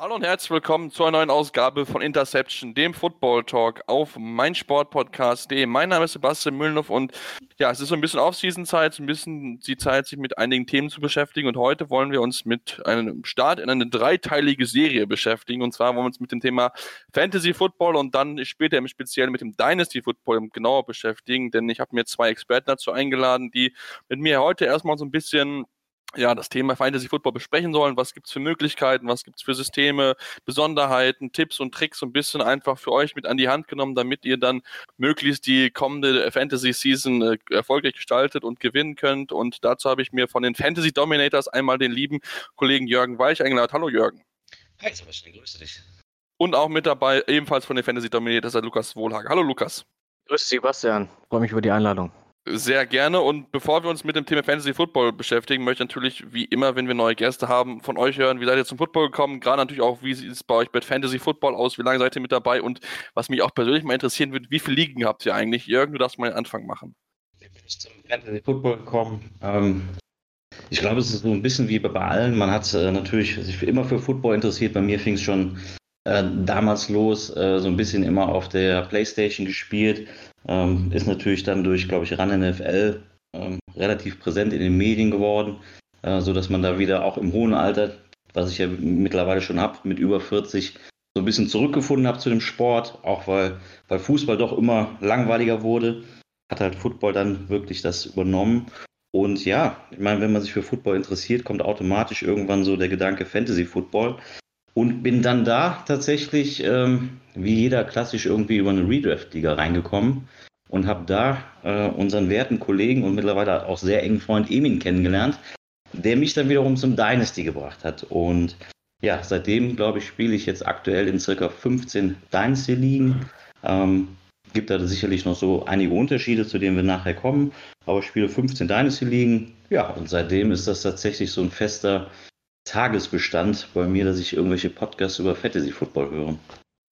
Hallo und herzlich willkommen zu einer neuen Ausgabe von Interception, dem Football Talk auf meinsportpodcast.de. Mein Name ist Sebastian Mühlenhoff und ja, es ist so ein bisschen Off-Season-Zeit, ein bisschen die Zeit, sich mit einigen Themen zu beschäftigen. Und heute wollen wir uns mit einem Start in eine dreiteilige Serie beschäftigen. Und zwar wollen wir uns mit dem Thema Fantasy Football und dann später im Speziellen mit dem Dynasty Football genauer beschäftigen, denn ich habe mir zwei Experten dazu eingeladen, die mit mir heute erstmal so ein bisschen ja, das Thema Fantasy Football besprechen sollen. Was gibt's für Möglichkeiten, was gibt's für Systeme, Besonderheiten, Tipps und Tricks so ein bisschen einfach für euch mit an die Hand genommen, damit ihr dann möglichst die kommende Fantasy Season äh, erfolgreich gestaltet und gewinnen könnt. Und dazu habe ich mir von den Fantasy Dominators einmal den lieben Kollegen Jürgen Weich eingeladen. Hallo Jürgen. Hi Sebastian, grüße dich. Und auch mit dabei ebenfalls von den Fantasy Dominators der Lukas Wohlhage. Hallo Lukas. Grüße Sebastian, freue mich über die Einladung. Sehr gerne. Und bevor wir uns mit dem Thema Fantasy Football beschäftigen, möchte ich natürlich, wie immer, wenn wir neue Gäste haben, von euch hören, wie seid ihr zum Football gekommen? Gerade natürlich auch, wie sieht es bei euch mit Fantasy Football aus? Wie lange seid ihr mit dabei? Und was mich auch persönlich mal interessieren würde, wie viele Ligen habt ihr eigentlich? Jürgen, du darfst mal den Anfang machen. Wie bin ich zum Fantasy Football gekommen? Ähm, ich glaube, es ist so ein bisschen wie bei allen. Man hat äh, natürlich sich immer für Football interessiert. Bei mir fing es schon äh, damals los, äh, so ein bisschen immer auf der Playstation gespielt. Ähm, ist natürlich dann durch, glaube ich, RAN NFL ähm, relativ präsent in den Medien geworden, äh, so dass man da wieder auch im hohen Alter, was ich ja mittlerweile schon habe, mit über 40, so ein bisschen zurückgefunden habe zu dem Sport, auch weil, weil Fußball doch immer langweiliger wurde, hat halt Football dann wirklich das übernommen. Und ja, ich meine, wenn man sich für Football interessiert, kommt automatisch irgendwann so der Gedanke Fantasy Football. Und bin dann da tatsächlich, ähm, wie jeder klassisch, irgendwie über eine Redraft-Liga reingekommen und habe da äh, unseren werten Kollegen und mittlerweile auch sehr engen Freund Emin kennengelernt, der mich dann wiederum zum Dynasty gebracht hat. Und ja, seitdem, glaube ich, spiele ich jetzt aktuell in circa 15 Dynasty-Ligen. Ähm, gibt da sicherlich noch so einige Unterschiede, zu denen wir nachher kommen. Aber ich spiele 15 Dynasty-Ligen. Ja, und seitdem ist das tatsächlich so ein fester Tagesbestand bei mir, dass ich irgendwelche Podcasts über Fantasy Football höre.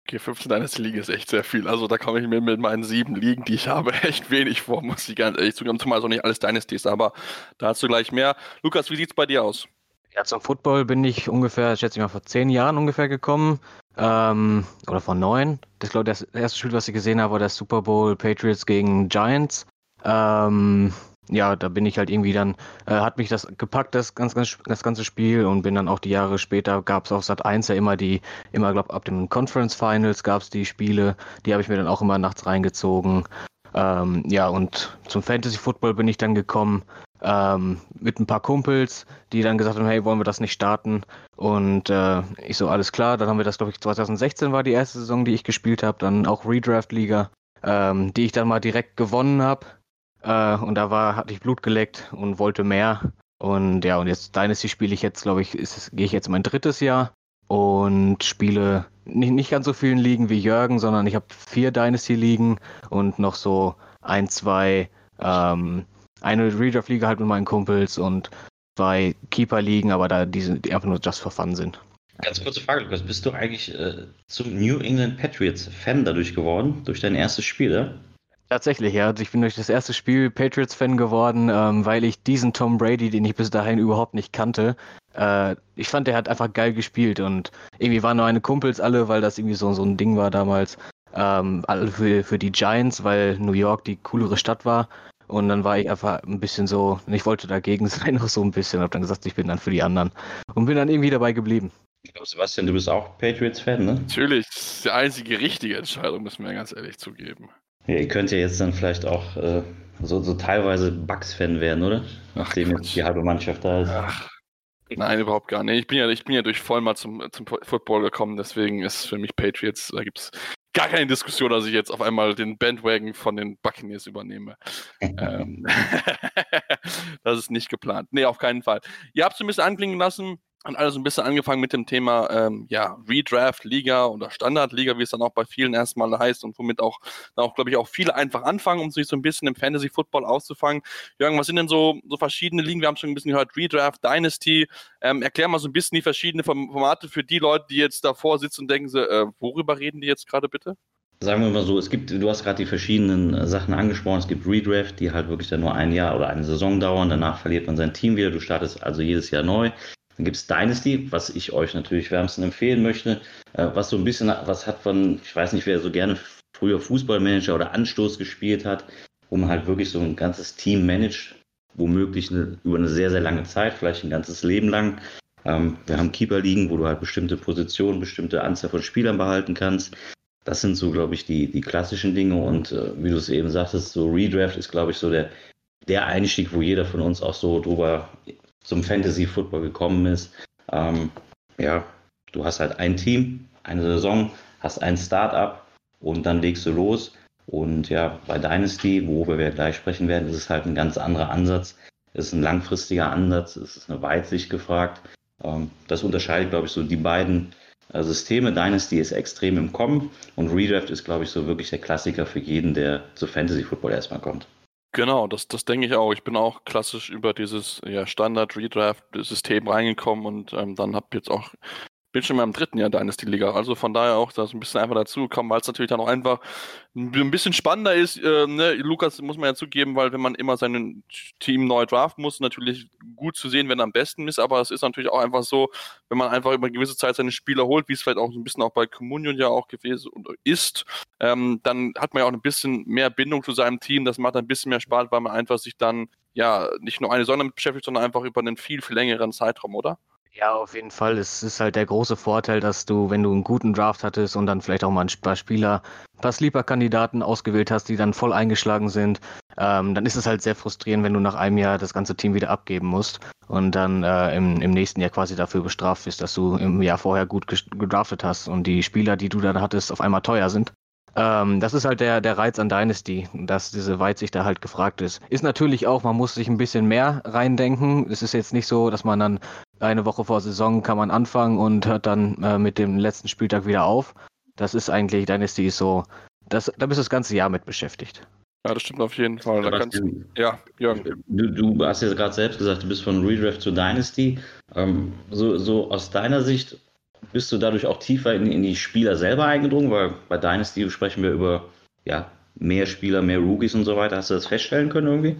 Okay, 15 Dynasty Ligen ist echt sehr viel. Also da komme ich mir mit meinen sieben Ligen, die ich habe, echt wenig vor, muss ich ganz ehrlich zugeben. Zumal so nicht alles Dynasties, aber dazu gleich mehr. Lukas, wie sieht es bei dir aus? Ja, zum Football bin ich ungefähr, schätze ich mal, vor zehn Jahren ungefähr gekommen. Ähm, oder vor neun. Das glaube das erste Spiel, was ich gesehen habe, war der Super Bowl Patriots gegen Giants. Ähm, ja, da bin ich halt irgendwie dann, äh, hat mich das gepackt, das, ganz, ganz, das ganze Spiel und bin dann auch die Jahre später, gab es auf Sat 1 ja immer die, immer, glaube ab den Conference Finals gab es die Spiele, die habe ich mir dann auch immer nachts reingezogen. Ähm, ja, und zum Fantasy Football bin ich dann gekommen ähm, mit ein paar Kumpels, die dann gesagt haben, hey, wollen wir das nicht starten? Und äh, ich so, alles klar, dann haben wir das, glaube ich, 2016 war die erste Saison, die ich gespielt habe, dann auch Redraft-Liga, ähm, die ich dann mal direkt gewonnen habe. Äh, und da war, hatte ich Blut geleckt und wollte mehr. Und ja, und jetzt Dynasty spiele ich jetzt, glaube ich, gehe ich jetzt in mein drittes Jahr und spiele nicht, nicht ganz so vielen Ligen wie Jürgen, sondern ich habe vier Dynasty-Ligen und noch so ein, zwei, ähm, eine Redraft-Liga halt mit meinen Kumpels und zwei Keeper-Ligen, aber da diese, die einfach nur just for fun sind. Ganz kurze Frage, Lukas. Bist du eigentlich äh, zum New England Patriots Fan dadurch geworden, durch dein erstes Spiel, oder? Tatsächlich, ja. Also ich bin durch das erste Spiel Patriots-Fan geworden, ähm, weil ich diesen Tom Brady, den ich bis dahin überhaupt nicht kannte, äh, ich fand, der hat einfach geil gespielt und irgendwie waren nur eine Kumpels alle, weil das irgendwie so, so ein Ding war damals. Ähm, alle für, für die Giants, weil New York die coolere Stadt war. Und dann war ich einfach ein bisschen so, ich wollte dagegen sein, noch so ein bisschen, hab dann gesagt, ich bin dann für die anderen. Und bin dann irgendwie dabei geblieben. Ich glaube, Sebastian, du bist auch Patriots-Fan, ne? Natürlich, das ist die einzige richtige Entscheidung, müssen wir ganz ehrlich zugeben. Ja, ihr könnt ja jetzt dann vielleicht auch äh, so, so teilweise Bucks-Fan werden, oder? Nachdem Ach, jetzt die halbe Mannschaft da ist. Ach, nein, überhaupt gar nicht. Ich bin ja, ich bin ja durch Vollmer zum, zum Football gekommen, deswegen ist für mich Patriots, da gibt es gar keine Diskussion, dass ich jetzt auf einmal den Bandwagon von den Buccaneers übernehme. ähm, das ist nicht geplant. Nee, auf keinen Fall. Ihr habt es ein bisschen anklingen lassen und alles ein bisschen angefangen mit dem Thema ähm, ja, Redraft, Liga oder Standardliga, wie es dann auch bei vielen erstmal heißt und womit auch, auch glaube ich, auch viele einfach anfangen, um sich so ein bisschen im Fantasy-Football auszufangen. Jürgen, was sind denn so, so verschiedene Ligen? Wir haben schon ein bisschen gehört, Redraft, Dynasty. Ähm, erklär mal so ein bisschen die verschiedenen Formate für die Leute, die jetzt davor sitzen und denken, sie, äh, worüber reden die jetzt gerade bitte? sagen wir mal so, es gibt, du hast gerade die verschiedenen äh, Sachen angesprochen. Es gibt Redraft, die halt wirklich dann nur ein Jahr oder eine Saison dauern. Danach verliert man sein Team wieder. Du startest also jedes Jahr neu. Dann gibt es Dynasty, was ich euch natürlich wärmsten empfehlen möchte, äh, was so ein bisschen was hat von, ich weiß nicht, wer so gerne früher Fußballmanager oder Anstoß gespielt hat, wo man halt wirklich so ein ganzes Team managt, womöglich eine, über eine sehr, sehr lange Zeit, vielleicht ein ganzes Leben lang. Ähm, wir haben Keeper liegen, wo du halt bestimmte Positionen, bestimmte Anzahl von Spielern behalten kannst. Das sind so, glaube ich, die, die klassischen Dinge. Und äh, wie du es eben sagtest, so Redraft ist, glaube ich, so der, der Einstieg, wo jeder von uns auch so drüber zum Fantasy-Football gekommen ist. Ähm, ja, du hast halt ein Team, eine Saison, hast ein Start-up und dann legst du los. Und ja, bei Dynasty, worüber wir gleich sprechen werden, ist es halt ein ganz anderer Ansatz. Es ist ein langfristiger Ansatz, es ist eine Weitsicht gefragt. Ähm, das unterscheidet, glaube ich, so die beiden äh, Systeme. Dynasty ist extrem im Kommen und Redraft ist, glaube ich, so wirklich der Klassiker für jeden, der zu Fantasy Football erstmal kommt. Genau, das, das denke ich auch. Ich bin auch klassisch über dieses ja, Standard-Redraft-System reingekommen und ähm, dann habe jetzt auch bin schon mal im dritten Jahr Dynasty-Liga. Also von daher auch da so ein bisschen einfach dazu gekommen, weil es natürlich dann auch einfach ein bisschen spannender ist. Äh, ne? Lukas muss man ja zugeben, weil wenn man immer sein Team neu draften muss, natürlich gut zu sehen, wenn er am besten ist. Aber es ist natürlich auch einfach so, wenn man einfach über eine gewisse Zeit seine Spieler holt, wie es vielleicht auch ein bisschen auch bei Communion ja auch gewesen ist, ähm, dann hat man ja auch ein bisschen mehr Bindung zu seinem Team. Das macht ein bisschen mehr Spaß, weil man einfach sich dann ja nicht nur eine Sonne mit beschäftigt, sondern einfach über einen viel, viel längeren Zeitraum, oder? Ja, auf jeden Fall. Es ist halt der große Vorteil, dass du, wenn du einen guten Draft hattest und dann vielleicht auch mal ein paar Spieler, ein paar Sleeper-Kandidaten ausgewählt hast, die dann voll eingeschlagen sind, ähm, dann ist es halt sehr frustrierend, wenn du nach einem Jahr das ganze Team wieder abgeben musst und dann äh, im, im nächsten Jahr quasi dafür bestraft bist, dass du im Jahr vorher gut gedraftet hast und die Spieler, die du dann hattest, auf einmal teuer sind. Ähm, das ist halt der, der Reiz an Dynasty, dass diese Weitsicht da halt gefragt ist. Ist natürlich auch, man muss sich ein bisschen mehr reindenken. Es ist jetzt nicht so, dass man dann eine Woche vor Saison kann man anfangen und hört dann äh, mit dem letzten Spieltag wieder auf. Das ist eigentlich, Dynasty ist so, das, da bist du das ganze Jahr mit beschäftigt. Ja, das stimmt auf jeden Fall. Da kannst, ja, Jörn. Du, du hast ja gerade selbst gesagt, du bist von Redraft zu Dynasty. Ähm, so, so aus deiner Sicht, bist du dadurch auch tiefer in, in die Spieler selber eingedrungen? Weil bei Dynasty sprechen wir über ja, mehr Spieler, mehr Rookies und so weiter. Hast du das feststellen können irgendwie?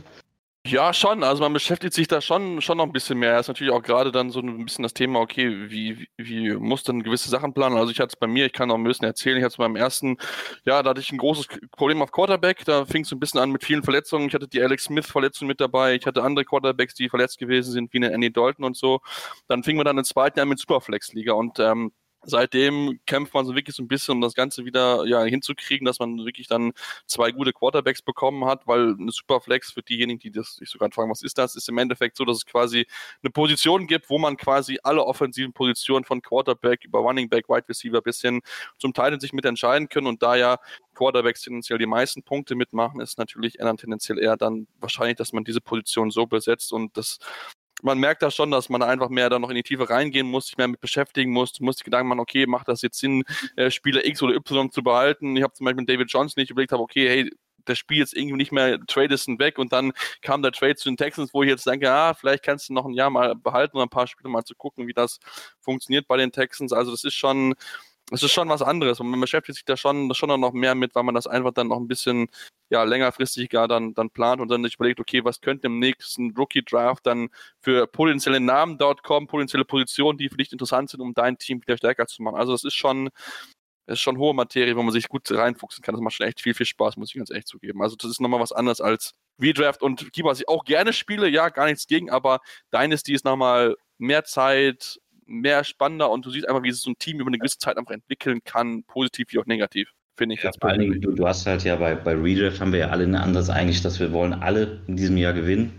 Ja, schon. Also man beschäftigt sich da schon, schon noch ein bisschen mehr. ist natürlich auch gerade dann so ein bisschen das Thema, okay, wie, wie muss denn gewisse Sachen planen? Also ich hatte es bei mir, ich kann auch ein bisschen erzählen, ich hatte es beim ersten, ja, da hatte ich ein großes Problem auf Quarterback. Da fing es ein bisschen an mit vielen Verletzungen. Ich hatte die Alex Smith-Verletzung mit dabei. Ich hatte andere Quarterbacks, die verletzt gewesen sind, wie eine Annie Dalton und so. Dann fingen wir dann im zweiten Jahr mit Superflex-Liga und ähm, seitdem kämpft man so wirklich so ein bisschen, um das Ganze wieder ja, hinzukriegen, dass man wirklich dann zwei gute Quarterbacks bekommen hat, weil eine Superflex für diejenigen, die das sich sogar fragen, was ist das, ist im Endeffekt so, dass es quasi eine Position gibt, wo man quasi alle offensiven Positionen von Quarterback über Running Back, Wide Receiver bis hin zum Teil sich mit entscheiden können und da ja Quarterbacks tendenziell die meisten Punkte mitmachen, ist natürlich eher tendenziell eher dann wahrscheinlich, dass man diese Position so besetzt und das man merkt da schon, dass man einfach mehr da noch in die Tiefe reingehen muss, sich mehr mit beschäftigen muss. Du musst die Gedanken machen, okay, macht das jetzt Sinn, äh, Spieler X oder Y zu behalten? Ich habe zum Beispiel mit David Johnson nicht überlegt, habe, okay, hey, das Spiel jetzt irgendwie nicht mehr, Trade ist weg und dann kam der Trade zu den Texans, wo ich jetzt denke, ah, vielleicht kannst du noch ein Jahr mal behalten oder ein paar Spiele mal zu gucken, wie das funktioniert bei den Texans. Also das ist schon, es ist schon was anderes und man beschäftigt sich da schon, schon noch mehr mit, weil man das einfach dann noch ein bisschen ja, längerfristig gar dann, dann plant und dann sich überlegt, okay, was könnte im nächsten Rookie-Draft dann für potenzielle Namen dort kommen, potenzielle Positionen, die für dich interessant sind, um dein Team wieder stärker zu machen. Also das ist schon, das ist schon hohe Materie, wo man sich gut reinfuchsen kann. Das macht schon echt viel, viel Spaß, muss ich ganz ehrlich zugeben. Also das ist nochmal was anderes als Redraft und Keeper, was ich auch gerne spiele, ja, gar nichts gegen, aber Dynasty ist nochmal mehr Zeit, mehr spannender und du siehst einfach, wie sich so ein Team über eine gewisse Zeit einfach entwickeln kann, positiv wie auch negativ. Finde ich ja, jetzt vor allen Dingen, du, du, hast halt ja bei, bei Redraft haben wir ja alle eine Ansatz eigentlich, dass wir wollen alle in diesem Jahr gewinnen.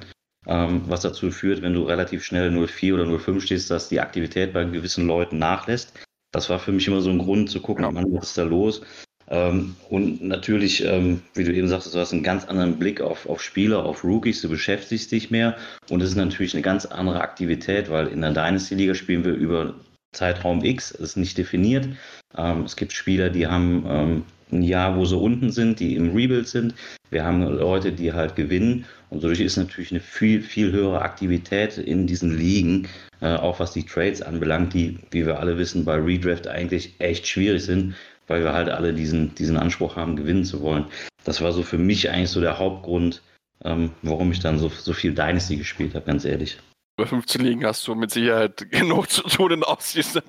Ähm, was dazu führt, wenn du relativ schnell 0,4 oder 0,5 stehst, dass die Aktivität bei gewissen Leuten nachlässt. Das war für mich immer so ein Grund zu gucken. Mann, was ist da los? Ähm, und natürlich, ähm, wie du eben sagst, du hast einen ganz anderen Blick auf, auf Spieler, auf Rookies, du beschäftigst dich mehr und es ist natürlich eine ganz andere Aktivität, weil in der Dynasty-Liga spielen wir über Zeitraum X, ist nicht definiert. Ähm, es gibt Spieler, die haben ein Jahr, wo sie unten sind, die im Rebuild sind. Wir haben Leute, die halt gewinnen. Und dadurch ist natürlich eine viel, viel höhere Aktivität in diesen Ligen, äh, auch was die Trades anbelangt, die, wie wir alle wissen, bei Redraft eigentlich echt schwierig sind, weil wir halt alle diesen, diesen Anspruch haben, gewinnen zu wollen. Das war so für mich eigentlich so der Hauptgrund, ähm, warum ich dann so, so viel Dynasty gespielt habe, ganz ehrlich. Über 15 Ligen hast du mit Sicherheit genug zu tun in Offseason.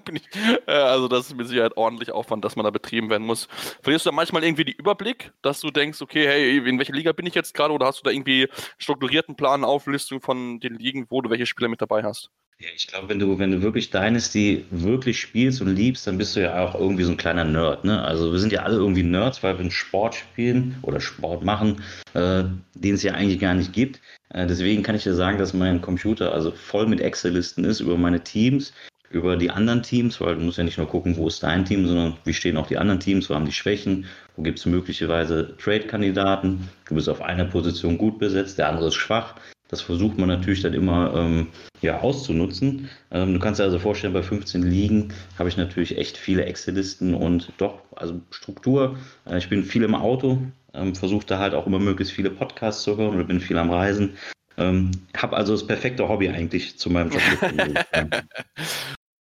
Äh, also das ist mit Sicherheit ordentlich Aufwand, dass man da betrieben werden muss. Verlierst du da manchmal irgendwie den Überblick, dass du denkst, okay, hey, in welcher Liga bin ich jetzt gerade? Oder hast du da irgendwie strukturierten Plan, Auflistung von den Ligen, wo du welche Spieler mit dabei hast? Ja, ich glaube, wenn du, wenn du wirklich Dynasty wirklich spielst und liebst, dann bist du ja auch irgendwie so ein kleiner Nerd. Ne? Also wir sind ja alle irgendwie Nerds, weil wir einen Sport spielen oder Sport machen, äh, den es ja eigentlich gar nicht gibt. Äh, deswegen kann ich dir sagen, dass mein Computer also voll mit Excel-Listen ist über meine Teams, über die anderen Teams, weil du musst ja nicht nur gucken, wo ist dein Team, sondern wie stehen auch die anderen Teams, wo haben die Schwächen, wo gibt es möglicherweise Trade-Kandidaten. Du bist auf einer Position gut besetzt, der andere ist schwach. Das versucht man natürlich dann immer ähm, ja, auszunutzen. Ähm, du kannst dir also vorstellen, bei 15 Ligen habe ich natürlich echt viele Excel-Listen und doch, also Struktur. Äh, ich bin viel im Auto, ähm, versuche da halt auch immer möglichst viele Podcasts zu hören oder bin viel am Reisen. Ähm, habe also das perfekte Hobby eigentlich zu meinem Job.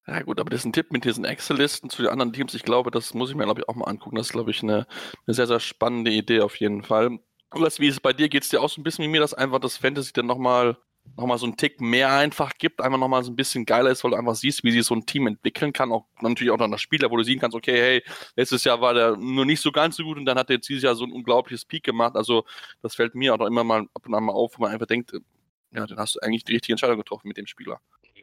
Ja gut, aber das ist ein Tipp mit diesen Excel-Listen zu den anderen Teams. Ich glaube, das muss ich mir, glaube ich, auch mal angucken. Das ist, glaube ich, eine, eine sehr, sehr spannende Idee auf jeden Fall. Lukas, wie ist es bei dir? Geht es dir auch so ein bisschen wie mir, dass einfach das Fantasy dann nochmal noch mal so einen Tick mehr einfach gibt, einfach nochmal so ein bisschen geiler ist, weil du einfach siehst, wie sich so ein Team entwickeln kann, auch natürlich auch dann das Spieler, wo du sehen kannst, okay, hey, letztes Jahr war der nur nicht so ganz so gut und dann hat er jetzt dieses Jahr so ein unglaubliches Peak gemacht. Also das fällt mir auch immer mal ab und an mal auf, wo man einfach denkt, ja, dann hast du eigentlich die richtige Entscheidung getroffen mit dem Spieler.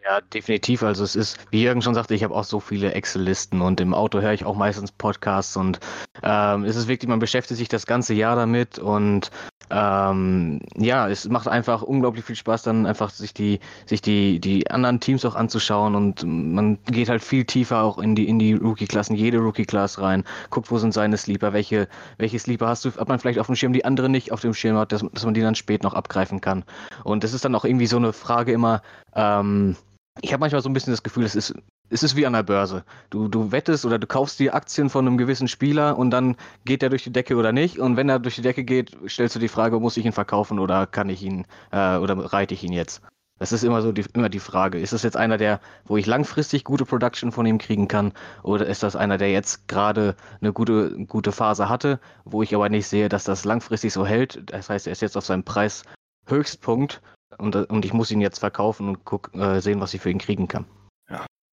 Ja, definitiv. Also es ist, wie Jürgen schon sagte, ich habe auch so viele Excel-Listen und im Auto höre ich auch meistens Podcasts und ähm, es ist wirklich, man beschäftigt sich das ganze Jahr damit und ähm, ja, es macht einfach unglaublich viel Spaß, dann einfach sich die, sich die, die anderen Teams auch anzuschauen und man geht halt viel tiefer auch in die, in die Rookie-Klassen, jede Rookie-Class rein, guckt, wo sind seine Sleeper, welche, welche Sleeper hast du, hat man vielleicht auf dem Schirm, die andere nicht auf dem Schirm hat, dass, dass man die dann spät noch abgreifen kann. Und das ist dann auch irgendwie so eine Frage immer, ähm, ich habe manchmal so ein bisschen das Gefühl, es ist, es ist wie an der Börse. Du, du wettest oder du kaufst die Aktien von einem gewissen Spieler und dann geht er durch die Decke oder nicht. Und wenn er durch die Decke geht, stellst du die Frage, muss ich ihn verkaufen oder kann ich ihn äh, oder reite ich ihn jetzt? Das ist immer so die, immer die Frage. Ist das jetzt einer, der, wo ich langfristig gute Production von ihm kriegen kann, oder ist das einer, der jetzt gerade eine gute, gute Phase hatte, wo ich aber nicht sehe, dass das langfristig so hält? Das heißt, er ist jetzt auf seinem Preishöchstpunkt und, und ich muss ihn jetzt verkaufen und guck, äh, sehen, was ich für ihn kriegen kann.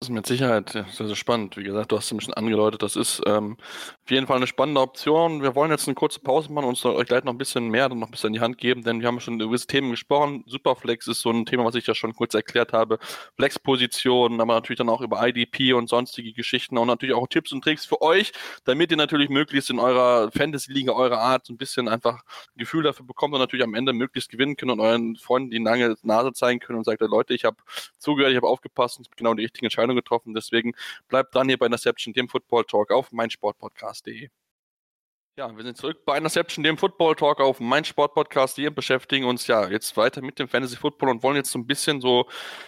Das ist mit Sicherheit sehr, sehr spannend. Wie gesagt, du hast es ein bisschen angedeutet, das ist ähm, auf jeden Fall eine spannende Option. Wir wollen jetzt eine kurze Pause machen und uns euch gleich noch ein bisschen mehr dann noch ein bisschen in die Hand geben, denn wir haben schon über gewisse Themen gesprochen. Superflex ist so ein Thema, was ich ja schon kurz erklärt habe. Flex-Positionen, aber natürlich dann auch über IDP und sonstige Geschichten und natürlich auch Tipps und Tricks für euch, damit ihr natürlich möglichst in eurer Fantasy-Liga eurer Art ein bisschen einfach ein Gefühl dafür bekommt und natürlich am Ende möglichst gewinnen könnt und euren Freunden die lange Nase zeigen können und sagt, Leute, ich habe zugehört, ich habe aufgepasst und genau die richtigen Entscheidungen getroffen. Deswegen bleibt dran hier bei Interception, dem Football Talk auf meinsportpodcast.de. Ja, wir sind zurück bei Interception, dem Football Talk auf meinsportpodcast.de und beschäftigen uns ja jetzt weiter mit dem Fantasy Football und wollen jetzt so ein bisschen so,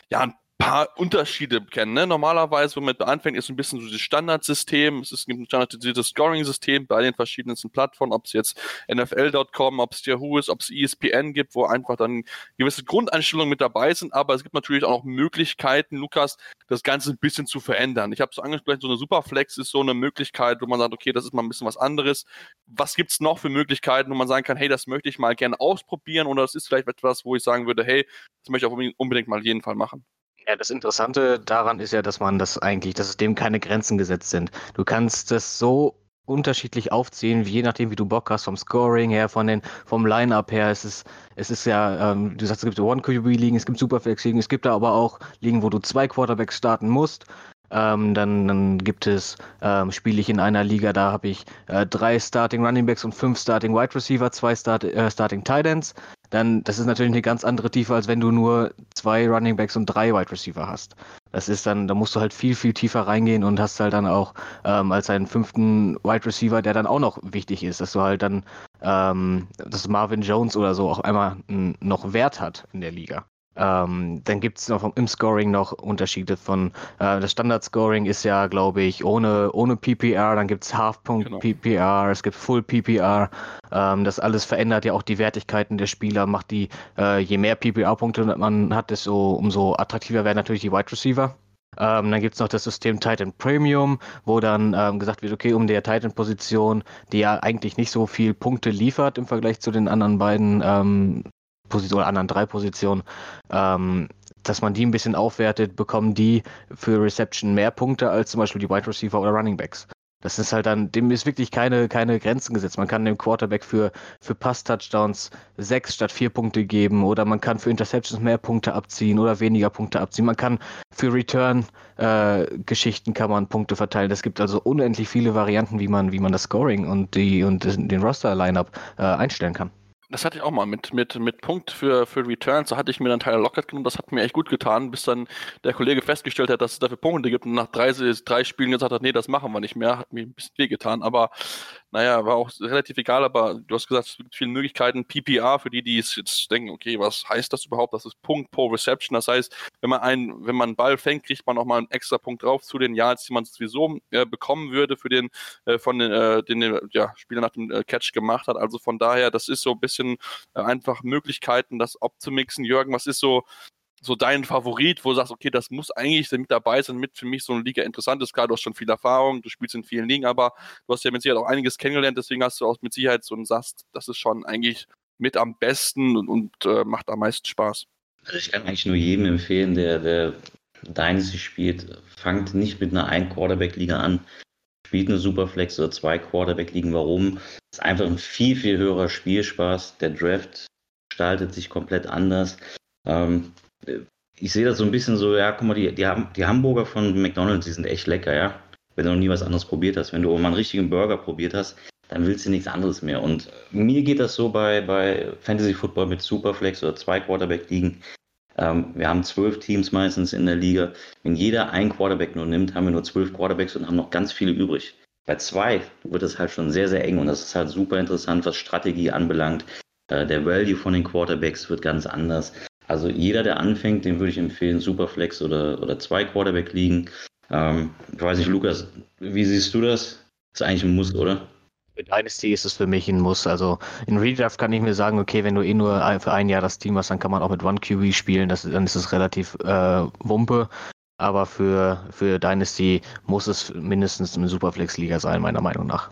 ja, ein paar Unterschiede kennen. Ne? Normalerweise, wenn man anfängt, ist ein bisschen so das Standardsystem. Es ist ein standardisiertes Scoring-System bei den verschiedensten Plattformen, ob es jetzt NFL.com, ob es Yahoo ist, ob es ESPN gibt, wo einfach dann gewisse Grundeinstellungen mit dabei sind. Aber es gibt natürlich auch noch Möglichkeiten, Lukas, das Ganze ein bisschen zu verändern. Ich habe es so angesprochen, so eine Superflex ist so eine Möglichkeit, wo man sagt, okay, das ist mal ein bisschen was anderes. Was gibt es noch für Möglichkeiten, wo man sagen kann, hey, das möchte ich mal gerne ausprobieren oder das ist vielleicht etwas, wo ich sagen würde, hey, das möchte ich auch unbedingt mal jeden Fall machen. Ja, das Interessante daran ist ja, dass man das eigentlich, dass es dem keine Grenzen gesetzt sind. Du kannst das so unterschiedlich aufziehen, je nachdem, wie du Bock hast, vom Scoring her, von den, vom Line-Up her. Es ist, es ist ja, ähm, du sagst, es gibt One-QB-Ligen, es gibt Superflex-Ligen, es gibt da aber auch Ligen, wo du zwei Quarterbacks starten musst. Ähm, dann, dann gibt es, ähm, spiele ich in einer Liga, da habe ich äh, drei Starting Running Backs und fünf Starting Wide Receiver, zwei Start, äh, Starting Tight Ends. Dann, das ist natürlich eine ganz andere Tiefe, als wenn du nur zwei Running Backs und drei Wide Receiver hast. Das ist dann, da musst du halt viel, viel tiefer reingehen und hast halt dann auch ähm, als einen fünften Wide Receiver, der dann auch noch wichtig ist, dass du halt dann, ähm, dass Marvin Jones oder so auch einmal noch Wert hat in der Liga. Ähm, dann gibt es noch im Scoring noch Unterschiede von, äh, das Standard-Scoring ist ja, glaube ich, ohne, ohne PPR, dann gibt es Half-Punkt genau. PPR, es gibt Full PPR. Ähm, das alles verändert ja auch die Wertigkeiten der Spieler, macht die, äh, je mehr PPR-Punkte man hat, desto umso attraktiver werden natürlich die Wide Receiver. Ähm, dann gibt es noch das System Titan Premium, wo dann ähm, gesagt wird, okay, um der Titan-Position, die ja eigentlich nicht so viel Punkte liefert im Vergleich zu den anderen beiden ähm, Positionen oder anderen drei Positionen, ähm, dass man die ein bisschen aufwertet, bekommen die für Reception mehr Punkte als zum Beispiel die Wide Receiver oder Running Backs. Das ist halt dann, dem ist wirklich keine, keine Grenzen gesetzt. Man kann dem Quarterback für, für Pass-Touchdowns sechs statt vier Punkte geben oder man kann für Interceptions mehr Punkte abziehen oder weniger Punkte abziehen. Man kann für Return-Geschichten äh, kann man Punkte verteilen. Es gibt also unendlich viele Varianten, wie man, wie man das Scoring und die und den Roster-Lineup äh, einstellen kann. Das hatte ich auch mal mit, mit, mit Punkt für, für Returns. Da hatte ich mir dann Tyler Lockett genommen. Das hat mir echt gut getan, bis dann der Kollege festgestellt hat, dass es dafür Punkte gibt und nach drei, drei Spielen gesagt hat, nee, das machen wir nicht mehr. Hat mir ein bisschen weh getan. Aber naja, war auch relativ egal, aber du hast gesagt, es gibt viele Möglichkeiten. PPR, für die, die jetzt denken, okay, was heißt das überhaupt? Das ist Punkt pro Reception. Das heißt, wenn man einen, wenn man einen Ball fängt, kriegt man nochmal einen extra Punkt drauf zu den Yards, die man sowieso äh, bekommen würde für den, äh, von den, äh, den ja, Spieler nach dem äh, Catch gemacht hat. Also von daher, das ist so ein bisschen äh, einfach Möglichkeiten, das abzumixen. Jürgen, was ist so so dein Favorit, wo du sagst, okay, das muss eigentlich mit dabei sein, mit für mich so eine Liga interessant ist. Klar, du hast schon viel Erfahrung, du spielst in vielen Ligen, aber du hast ja mit Sicherheit auch einiges kennengelernt, deswegen hast du auch mit Sicherheit so und sagst, das ist schon eigentlich mit am besten und, und äh, macht am meisten Spaß. Also ich kann eigentlich nur jedem empfehlen, der, der Dynasty spielt, fangt nicht mit einer Ein-Quarterback-Liga an, spielt eine Superflex oder zwei Quarterback-Ligen. Warum? Es ist einfach ein viel, viel höherer Spielspaß. Der Draft gestaltet sich komplett anders. Ähm, ich sehe das so ein bisschen so, ja, guck mal, die, die, die Hamburger von McDonalds, die sind echt lecker, ja. Wenn du noch nie was anderes probiert hast, wenn du mal einen richtigen Burger probiert hast, dann willst du nichts anderes mehr. Und mir geht das so bei, bei Fantasy Football mit Superflex oder zwei Quarterback-Ligen. Ähm, wir haben zwölf Teams meistens in der Liga. Wenn jeder ein Quarterback nur nimmt, haben wir nur zwölf Quarterbacks und haben noch ganz viele übrig. Bei zwei wird es halt schon sehr, sehr eng und das ist halt super interessant, was Strategie anbelangt. Äh, der Value von den Quarterbacks wird ganz anders. Also jeder, der anfängt, dem würde ich empfehlen, Superflex oder, oder zwei Quarterback liegen. Ähm, ich weiß nicht, Lukas, wie siehst du das? Das ist eigentlich ein Muss, oder? Für Dynasty ist es für mich ein Muss. Also in Redraft kann ich mir sagen, okay, wenn du eh nur für ein Jahr das Team hast, dann kann man auch mit One QB spielen. Das, dann ist es relativ äh, Wumpe. Aber für, für Dynasty muss es mindestens eine Superflex-Liga sein, meiner Meinung nach.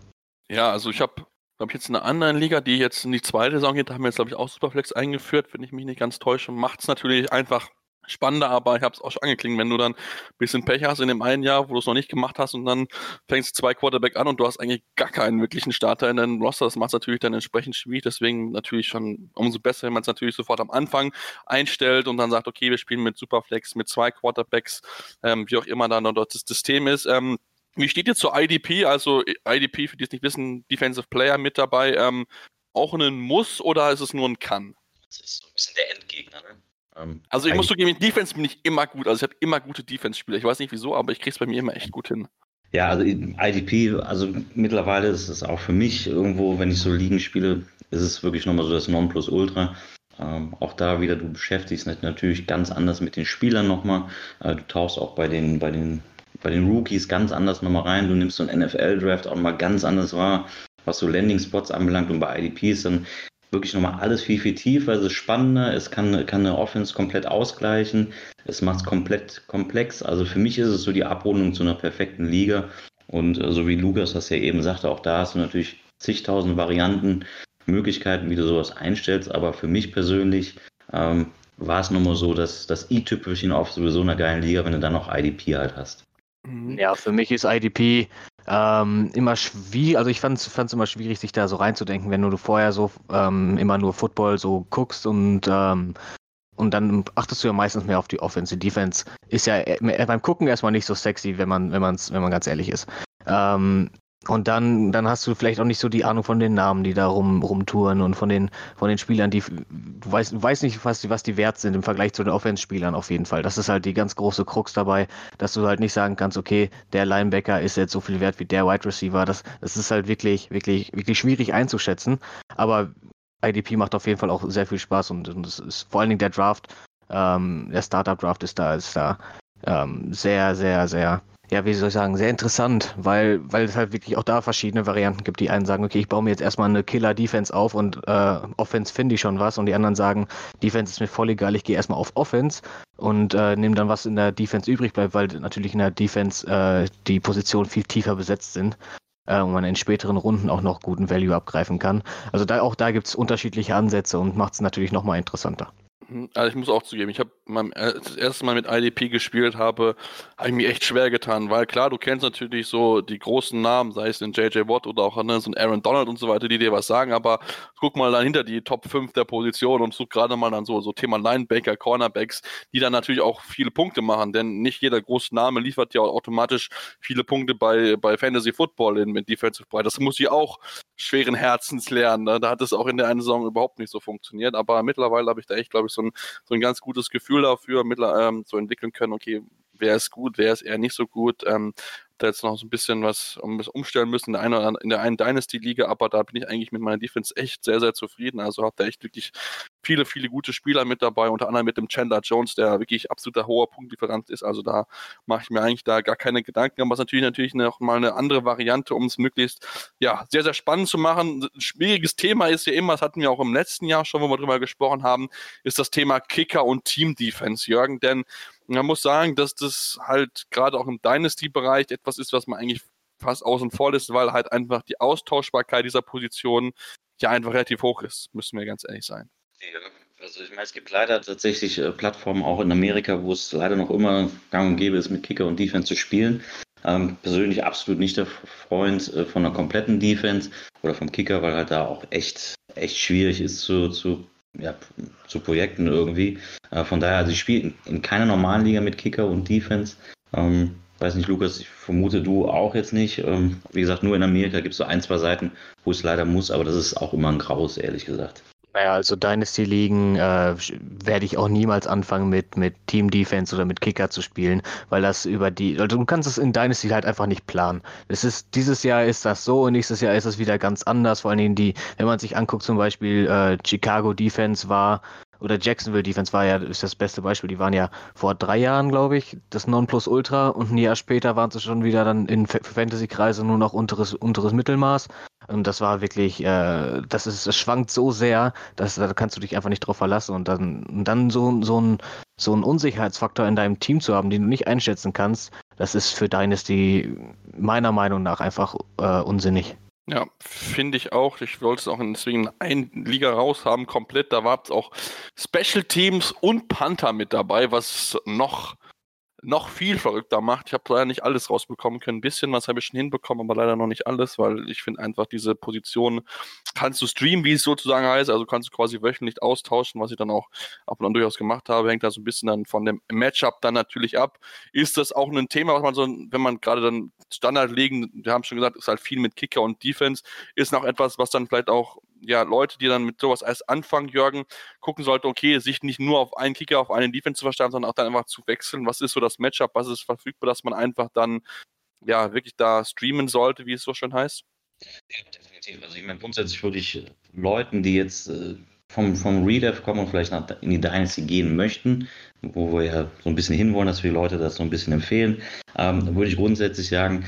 Ja, also ich habe glaube ich, jetzt in einer anderen Liga, die jetzt in die zweite Saison geht, da haben wir jetzt, glaube ich, auch Superflex eingeführt, wenn ich mich nicht ganz täusche. Macht es natürlich einfach spannender, aber ich habe es auch schon angeklingen, wenn du dann ein bisschen Pech hast in dem einen Jahr, wo du es noch nicht gemacht hast und dann fängst du zwei Quarterback an und du hast eigentlich gar keinen wirklichen Starter in deinem Roster, das macht es natürlich dann entsprechend schwierig, deswegen natürlich schon umso besser, wenn man es natürlich sofort am Anfang einstellt und dann sagt, okay, wir spielen mit Superflex, mit zwei Quarterbacks, ähm, wie auch immer dann dort das System ist. Ähm, wie steht jetzt zur IDP? Also IDP, für die es nicht wissen, Defensive Player mit dabei. Ähm, auch ein Muss oder ist es nur ein Kann? Das ist so ein bisschen der Endgegner, ne? Ähm, also ich muss zugeben, in Defense bin ich immer gut. Also ich habe immer gute Defense-Spieler. Ich weiß nicht wieso, aber ich kriege es bei mir immer echt gut hin. Ja, also IDP, also mittlerweile ist es auch für mich irgendwo, wenn ich so Ligen spiele, ist es wirklich nochmal so das Nonplusultra. Ähm, auch da wieder, du beschäftigst dich natürlich ganz anders mit den Spielern nochmal. Äh, du tauchst auch bei den, bei den bei den Rookies ganz anders nochmal rein. Du nimmst so einen NFL-Draft auch mal ganz anders wahr, was so Landing-Spots anbelangt. Und bei IDP ist dann wirklich nochmal alles viel, viel tiefer. Es ist spannender. Es kann, kann eine Offense komplett ausgleichen. Es macht es komplett komplex. Also für mich ist es so die Abrundung zu einer perfekten Liga. Und äh, so wie Lukas das ja eben sagte, auch da hast du natürlich zigtausend Varianten, Möglichkeiten, wie du sowas einstellst. Aber für mich persönlich ähm, war es nochmal so, dass das i-Tüpfelchen auf sowieso einer geilen Liga, wenn du dann noch IDP halt hast. Mhm. Ja, für mich ist IDP ähm, immer schwierig, also ich fand es immer schwierig, sich da so reinzudenken, wenn du vorher so ähm, immer nur Football so guckst und ähm, und dann achtest du ja meistens mehr auf die Offense. Die Defense ist ja äh, beim Gucken erstmal nicht so sexy, wenn man, wenn man's, wenn man ganz ehrlich ist. Ähm, und dann, dann hast du vielleicht auch nicht so die Ahnung von den Namen, die da rum, rumtouren und von den, von den Spielern, die du weißt, du weißt nicht, was die, was die wert sind im Vergleich zu den Offense-Spielern auf jeden Fall. Das ist halt die ganz große Krux dabei, dass du halt nicht sagen kannst, okay, der Linebacker ist jetzt so viel wert wie der Wide Receiver. Das, das ist halt wirklich, wirklich, wirklich schwierig einzuschätzen. Aber IDP macht auf jeden Fall auch sehr viel Spaß und, und es ist vor allen Dingen der Draft, ähm, der Startup-Draft ist da, ist da ähm, sehr, sehr, sehr ja, wie soll ich sagen, sehr interessant, weil, weil es halt wirklich auch da verschiedene Varianten gibt. Die einen sagen, okay, ich baue mir jetzt erstmal eine Killer-Defense auf und äh, Offense finde ich schon was und die anderen sagen, Defense ist mir voll egal, ich gehe erstmal auf Offense und äh, nehme dann, was in der Defense übrig bleibt, weil natürlich in der Defense äh, die Positionen viel tiefer besetzt sind äh, und man in späteren Runden auch noch guten Value abgreifen kann. Also da, auch da gibt es unterschiedliche Ansätze und macht es natürlich nochmal interessanter. Mhm. Also ich muss auch zugeben, ich habe das erste Mal mit IDP gespielt habe, habe ich mir echt schwer getan, weil klar, du kennst natürlich so die großen Namen, sei es in JJ Watt oder auch ne, so Aaron Donald und so weiter, die dir was sagen, aber guck mal dann hinter die Top 5 der Position und such gerade mal dann so, so Thema Linebacker, Cornerbacks, die dann natürlich auch viele Punkte machen, denn nicht jeder große Name liefert ja automatisch viele Punkte bei, bei Fantasy Football in, mit Defensive Bereich. Das muss ich auch schweren Herzens lernen. Ne? Da hat es auch in der einen Saison überhaupt nicht so funktioniert, aber mittlerweile habe ich da echt, glaube ich, so ein, so ein ganz gutes Gefühl dafür, mittler, ähm, so entwickeln können, okay, wer ist gut, wer ist eher nicht so gut. Ähm, da jetzt noch so ein bisschen was um, umstellen müssen in der einen, in der einen Dynasty-Liga, aber da bin ich eigentlich mit meiner Defense echt sehr, sehr zufrieden. Also habe da echt wirklich viele, viele gute Spieler mit dabei, unter anderem mit dem Chandler Jones, der wirklich absoluter hoher Punktlieferant ist. Also da mache ich mir eigentlich da gar keine Gedanken, aber es ist natürlich natürlich noch mal eine andere Variante, um es möglichst ja, sehr, sehr spannend zu machen. Ein schwieriges Thema ist ja immer, das hatten wir auch im letzten Jahr schon, wo wir drüber gesprochen haben, ist das Thema Kicker und Team-Defense, Jürgen, denn man muss sagen, dass das halt gerade auch im Dynasty-Bereich etwas ist, was man eigentlich fast außen vor lässt, weil halt einfach die Austauschbarkeit dieser Position ja einfach relativ hoch ist, müssen wir ganz ehrlich sein. Ja, also ich meine, es gibt leider tatsächlich äh, Plattformen auch in Amerika, wo es leider noch immer gang und gäbe ist, mit Kicker und Defense zu spielen. Ähm, persönlich absolut nicht der Freund äh, von einer kompletten Defense oder vom Kicker, weil halt da auch echt, echt schwierig ist zu, zu ja, zu Projekten irgendwie. Äh, von daher, also ich spiele in, in, keiner normalen Liga mit Kicker und Defense. Ähm, weiß nicht, Lukas, ich vermute du auch jetzt nicht. Ähm, wie gesagt, nur in Amerika gibt es so ein, zwei Seiten, wo es leider muss, aber das ist auch immer ein Graus, ehrlich gesagt. Naja, also Dynasty-Ligen äh, werde ich auch niemals anfangen mit, mit Team-Defense oder mit Kicker zu spielen, weil das über die, also du kannst es in Dynasty halt einfach nicht planen. Es ist, dieses Jahr ist das so und nächstes Jahr ist es wieder ganz anders, vor allen Dingen die, wenn man sich anguckt, zum Beispiel äh, Chicago Defense war oder Jacksonville Defense war ja ist das beste Beispiel. Die waren ja vor drei Jahren, glaube ich, das Nonplusultra und ein Jahr später waren sie schon wieder dann in Fantasy-Kreise nur noch unteres, unteres Mittelmaß. Und das war wirklich, äh, das ist, es schwankt so sehr, dass da kannst du dich einfach nicht drauf verlassen. Und dann, und dann so, so ein so einen Unsicherheitsfaktor in deinem Team zu haben, den du nicht einschätzen kannst, das ist für Dynasty meiner Meinung nach einfach äh, unsinnig. Ja, finde ich auch. Ich wollte es auch deswegen ein Liga raus haben, komplett. Da war es auch Special Teams und Panther mit dabei, was noch noch viel verrückter macht. Ich habe leider nicht alles rausbekommen können. Ein bisschen was habe ich schon hinbekommen, aber leider noch nicht alles, weil ich finde einfach diese Position kannst du streamen, wie es sozusagen heißt. Also kannst du quasi wöchentlich austauschen, was ich dann auch ab und an durchaus gemacht habe. Hängt da so ein bisschen dann von dem Matchup dann natürlich ab. Ist das auch ein Thema, was man so, wenn man gerade dann Standard legen, wir haben schon gesagt, ist halt viel mit Kicker und Defense, ist noch etwas, was dann vielleicht auch ja, Leute, die dann mit sowas erst anfangen, Jürgen, gucken sollten, okay, sich nicht nur auf einen Kicker, auf einen Defense zu verstanden, sondern auch dann einfach zu wechseln. Was ist so das Matchup? Was ist verfügbar, dass man einfach dann ja wirklich da streamen sollte, wie es so schön heißt? Ja, definitiv. Also ich meine, grundsätzlich würde ich Leuten, die jetzt äh, vom, vom Redev kommen und vielleicht nach, in die Dynasty gehen möchten, wo wir ja so ein bisschen hinwollen, dass wir Leute das so ein bisschen empfehlen, ähm, würde ich grundsätzlich sagen,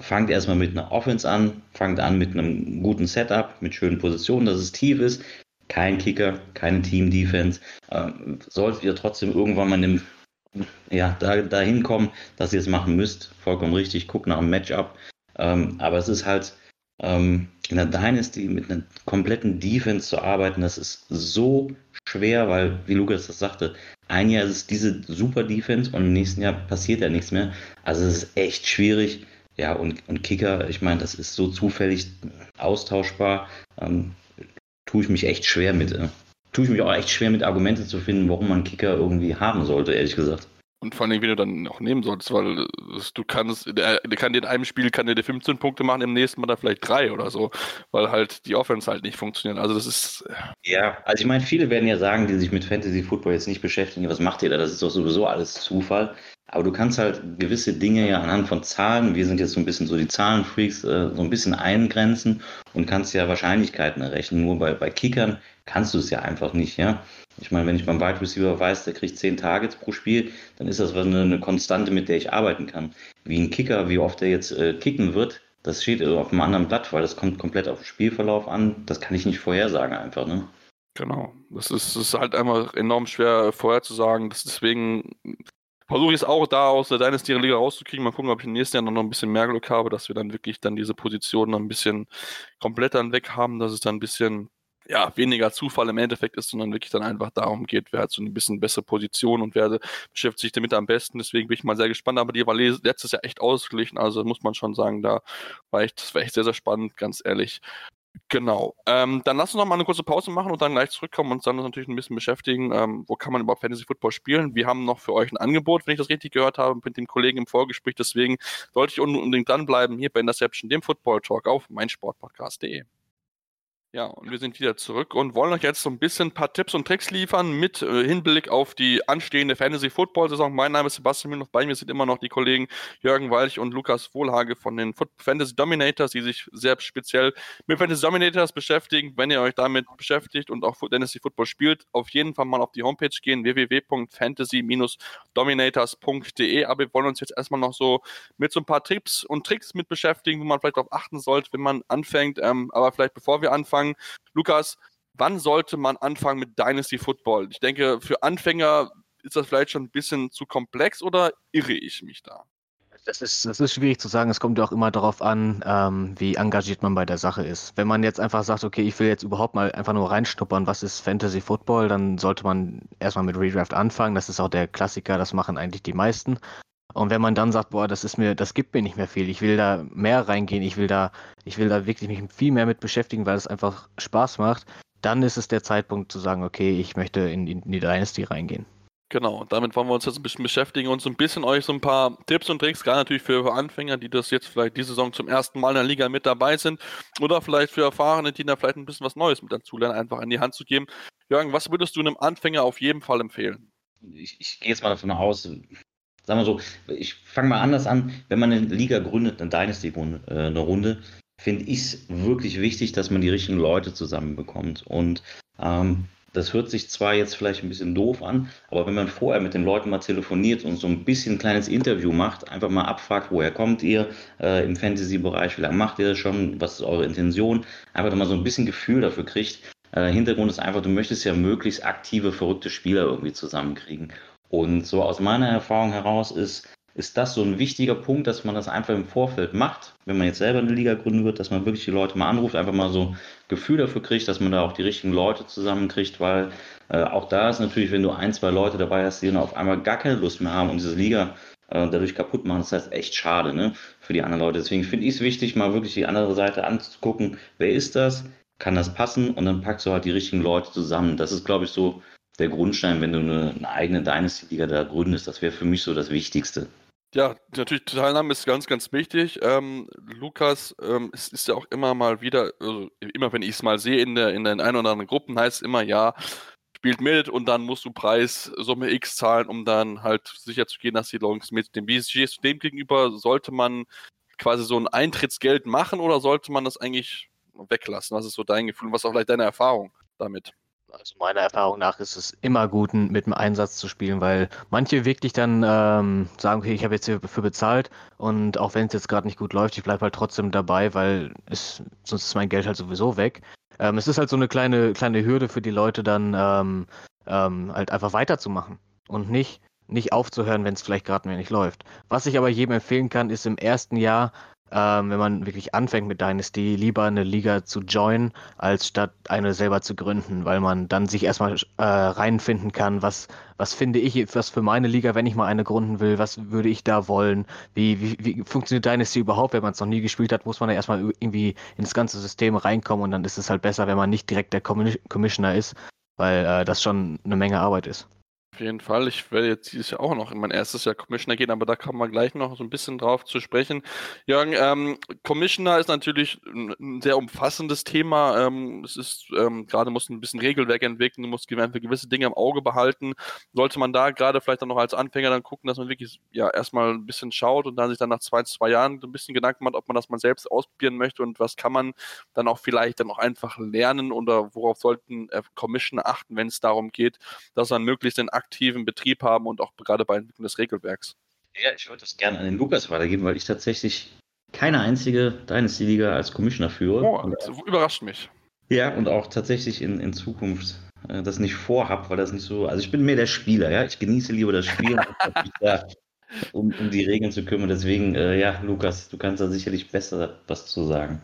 fangt erstmal mit einer Offense an, fangt an mit einem guten Setup, mit schönen Positionen, dass es tief ist. Kein Kicker, keine Team-Defense. Ähm, solltet ihr trotzdem irgendwann mal im, ja, da, dahin kommen, dass ihr es machen müsst, vollkommen richtig, guckt nach einem Matchup. Ähm, aber es ist halt ähm, in der Dynasty mit einer kompletten Defense zu arbeiten, das ist so schwer, weil, wie Lukas das sagte, ein Jahr ist es diese super Defense und im nächsten Jahr passiert ja nichts mehr. Also es ist echt schwierig ja, und, und Kicker, ich meine, das ist so zufällig austauschbar. Ähm, tue ich mich echt schwer mit. Äh, tue ich mich auch echt schwer mit Argumente zu finden, warum man Kicker irgendwie haben sollte, ehrlich gesagt. Und vor allem, wie du dann auch nehmen solltest, weil äh, du kannst, der, der kann dir in einem Spiel kann dir 15 Punkte machen, im nächsten Mal dann vielleicht drei oder so, weil halt die Offense halt nicht funktioniert. Also das ist. Äh, ja, also ich meine, viele werden ja sagen, die sich mit Fantasy Football jetzt nicht beschäftigen, was macht ihr da? Das ist doch sowieso alles Zufall. Aber du kannst halt gewisse Dinge ja anhand von Zahlen, wir sind jetzt so ein bisschen so die Zahlenfreaks, äh, so ein bisschen eingrenzen und kannst ja Wahrscheinlichkeiten errechnen. Nur bei, bei Kickern kannst du es ja einfach nicht, ja. Ich meine, wenn ich beim Wide Receiver weiß, der kriegt 10 Targets pro Spiel, dann ist das eine, eine Konstante, mit der ich arbeiten kann. Wie ein Kicker, wie oft er jetzt äh, kicken wird, das steht auf einem anderen Blatt, weil das kommt komplett auf den Spielverlauf an. Das kann ich nicht vorhersagen einfach, ne? Genau. Das ist, das ist halt einfach enorm schwer vorherzusagen. Deswegen versuche ich es auch da aus der Dynasty-Liga rauszukriegen. Mal gucken, ob ich im nächsten Jahr noch ein bisschen mehr Glück habe, dass wir dann wirklich dann diese Positionen ein bisschen komplett dann weg haben, dass es dann ein bisschen ja, weniger Zufall im Endeffekt ist, sondern wirklich dann einfach darum geht, wer hat so ein bisschen bessere Position und wer beschäftigt sich damit am besten. Deswegen bin ich mal sehr gespannt. Aber die war letztes Jahr echt ausgeglichen. Also muss man schon sagen, da war echt, das war echt sehr, sehr spannend, ganz ehrlich. Genau. Ähm, dann lass uns noch mal eine kurze Pause machen und dann gleich zurückkommen und uns dann natürlich ein bisschen beschäftigen, ähm, wo kann man überhaupt Fantasy Football spielen. Wir haben noch für euch ein Angebot, wenn ich das richtig gehört habe, mit dem Kollegen im Vorgespräch. Deswegen sollte ich unbedingt dranbleiben hier bei Interception, dem Football Talk auf meinsportpodcast.de. Ja, und wir sind wieder zurück und wollen euch jetzt so ein bisschen ein paar Tipps und Tricks liefern mit äh, Hinblick auf die anstehende Fantasy-Football-Saison. Mein Name ist Sebastian Müller, bei mir sind immer noch die Kollegen Jürgen Walch und Lukas Wohlhage von den Foot Fantasy Dominators, die sich sehr speziell mit Fantasy Dominators beschäftigen. Wenn ihr euch damit beschäftigt und auch Fantasy Football spielt, auf jeden Fall mal auf die Homepage gehen, www.fantasy-dominators.de. Aber wir wollen uns jetzt erstmal noch so mit so ein paar Tipps und Tricks mit beschäftigen, wo man vielleicht darauf achten sollte, wenn man anfängt. Ähm, aber vielleicht bevor wir anfangen, anfangen. Lukas, wann sollte man anfangen mit Dynasty Football? Ich denke, für Anfänger ist das vielleicht schon ein bisschen zu komplex oder irre ich mich da? Das ist, das ist schwierig zu sagen. Es kommt ja auch immer darauf an, ähm, wie engagiert man bei der Sache ist. Wenn man jetzt einfach sagt, okay, ich will jetzt überhaupt mal einfach nur reinschnuppern, was ist Fantasy Football, dann sollte man erstmal mit Redraft anfangen. Das ist auch der Klassiker, das machen eigentlich die meisten. Und wenn man dann sagt, boah, das ist mir, das gibt mir nicht mehr viel, ich will da mehr reingehen, ich will da, ich will da wirklich mich viel mehr mit beschäftigen, weil es einfach Spaß macht, dann ist es der Zeitpunkt zu sagen, okay, ich möchte in, in die Dynasty reingehen. Genau, damit wollen wir uns jetzt ein bisschen beschäftigen und so ein bisschen euch so ein paar Tipps und Tricks, gerade natürlich für Anfänger, die das jetzt vielleicht diese Saison zum ersten Mal in der Liga mit dabei sind oder vielleicht für Erfahrene, die da vielleicht ein bisschen was Neues mit dazu lernen, einfach in die Hand zu geben. Jürgen, was würdest du einem Anfänger auf jeden Fall empfehlen? Ich, ich gehe jetzt mal davon aus, sagen wir so, ich fange mal anders an, wenn man eine Liga gründet, eine Dynasty-Runde, äh, eine Runde, finde ich es wirklich wichtig, dass man die richtigen Leute zusammenbekommt. Und ähm, das hört sich zwar jetzt vielleicht ein bisschen doof an, aber wenn man vorher mit den Leuten mal telefoniert und so ein bisschen ein kleines Interview macht, einfach mal abfragt, woher kommt ihr äh, im Fantasy-Bereich, wie lange macht ihr das schon, was ist eure Intention, einfach mal so ein bisschen Gefühl dafür kriegt. Äh, Hintergrund ist einfach, du möchtest ja möglichst aktive, verrückte Spieler irgendwie zusammenkriegen. Und so aus meiner Erfahrung heraus ist, ist das so ein wichtiger Punkt, dass man das einfach im Vorfeld macht, wenn man jetzt selber eine Liga gründen wird, dass man wirklich die Leute mal anruft, einfach mal so Gefühl dafür kriegt, dass man da auch die richtigen Leute zusammenkriegt, weil äh, auch da ist natürlich, wenn du ein, zwei Leute dabei hast, die dann auf einmal gar keine Lust mehr haben und diese Liga äh, dadurch kaputt machen, das heißt echt schade ne, für die anderen Leute. Deswegen finde ich es wichtig, mal wirklich die andere Seite anzugucken, wer ist das, kann das passen und dann packst du halt die richtigen Leute zusammen. Das ist, glaube ich, so der Grundstein, wenn du eine, eigene Dynasty-Liga da gründest. Das wäre für mich so das Wichtigste. Ja, natürlich, Teilnahme ist ganz, ganz wichtig. Ähm, Lukas, ähm, es ist ja auch immer mal wieder, also immer wenn ich es mal sehe in, der, in den ein oder anderen Gruppen, heißt es immer, ja, spielt mit und dann musst du Preissumme X zahlen, um dann halt sicher zu gehen, dass die Longs mit dem du dem gegenüber? Sollte man quasi so ein Eintrittsgeld machen oder sollte man das eigentlich weglassen? Was ist so dein Gefühl und was ist auch vielleicht deine Erfahrung damit? Also meiner Erfahrung nach ist es immer gut, mit dem Einsatz zu spielen, weil manche wirklich dann ähm, sagen, okay, ich habe jetzt hierfür bezahlt und auch wenn es jetzt gerade nicht gut läuft, ich bleibe halt trotzdem dabei, weil es, sonst ist mein Geld halt sowieso weg. Ähm, es ist halt so eine kleine, kleine Hürde für die Leute dann ähm, ähm halt einfach weiterzumachen und nicht, nicht aufzuhören, wenn es vielleicht gerade nicht läuft. Was ich aber jedem empfehlen kann, ist im ersten Jahr ähm, wenn man wirklich anfängt mit Dynasty, lieber eine Liga zu joinen, als statt eine selber zu gründen, weil man dann sich erstmal äh, reinfinden kann, was, was finde ich, was für meine Liga, wenn ich mal eine gründen will, was würde ich da wollen, wie, wie, wie funktioniert Dynasty überhaupt, wenn man es noch nie gespielt hat, muss man da erstmal irgendwie ins ganze System reinkommen und dann ist es halt besser, wenn man nicht direkt der Commissioner ist, weil äh, das schon eine Menge Arbeit ist. Auf jeden Fall. Ich werde jetzt dieses Jahr auch noch in mein erstes Jahr Commissioner gehen, aber da kommen wir gleich noch so ein bisschen drauf zu sprechen. Jürgen, ähm, Commissioner ist natürlich ein sehr umfassendes Thema. Ähm, es ist ähm, gerade muss ein bisschen Regelwerk entwickeln, du musst gewisse Dinge im Auge behalten. Sollte man da gerade vielleicht dann noch als Anfänger dann gucken, dass man wirklich ja erstmal ein bisschen schaut und dann sich dann nach zwei, zwei Jahren ein bisschen Gedanken macht, ob man das mal selbst ausprobieren möchte und was kann man dann auch vielleicht dann auch einfach lernen oder worauf sollten äh, Commissioner achten, wenn es darum geht, dass man möglichst den aktiven Betrieb haben und auch gerade bei Entwicklung des Regelwerks. Ja, ich würde das gerne an den Lukas weitergeben, weil ich tatsächlich keine einzige Dynasty-Liga als Commissioner führe. Oh, das überrascht mich. Ja, und auch tatsächlich in, in Zukunft äh, das nicht vorhab, weil das nicht so. Also ich bin mehr der Spieler, ja. Ich genieße lieber das Spiel, da um, um die Regeln zu kümmern. Deswegen, äh, ja, Lukas, du kannst da sicherlich besser was zu sagen.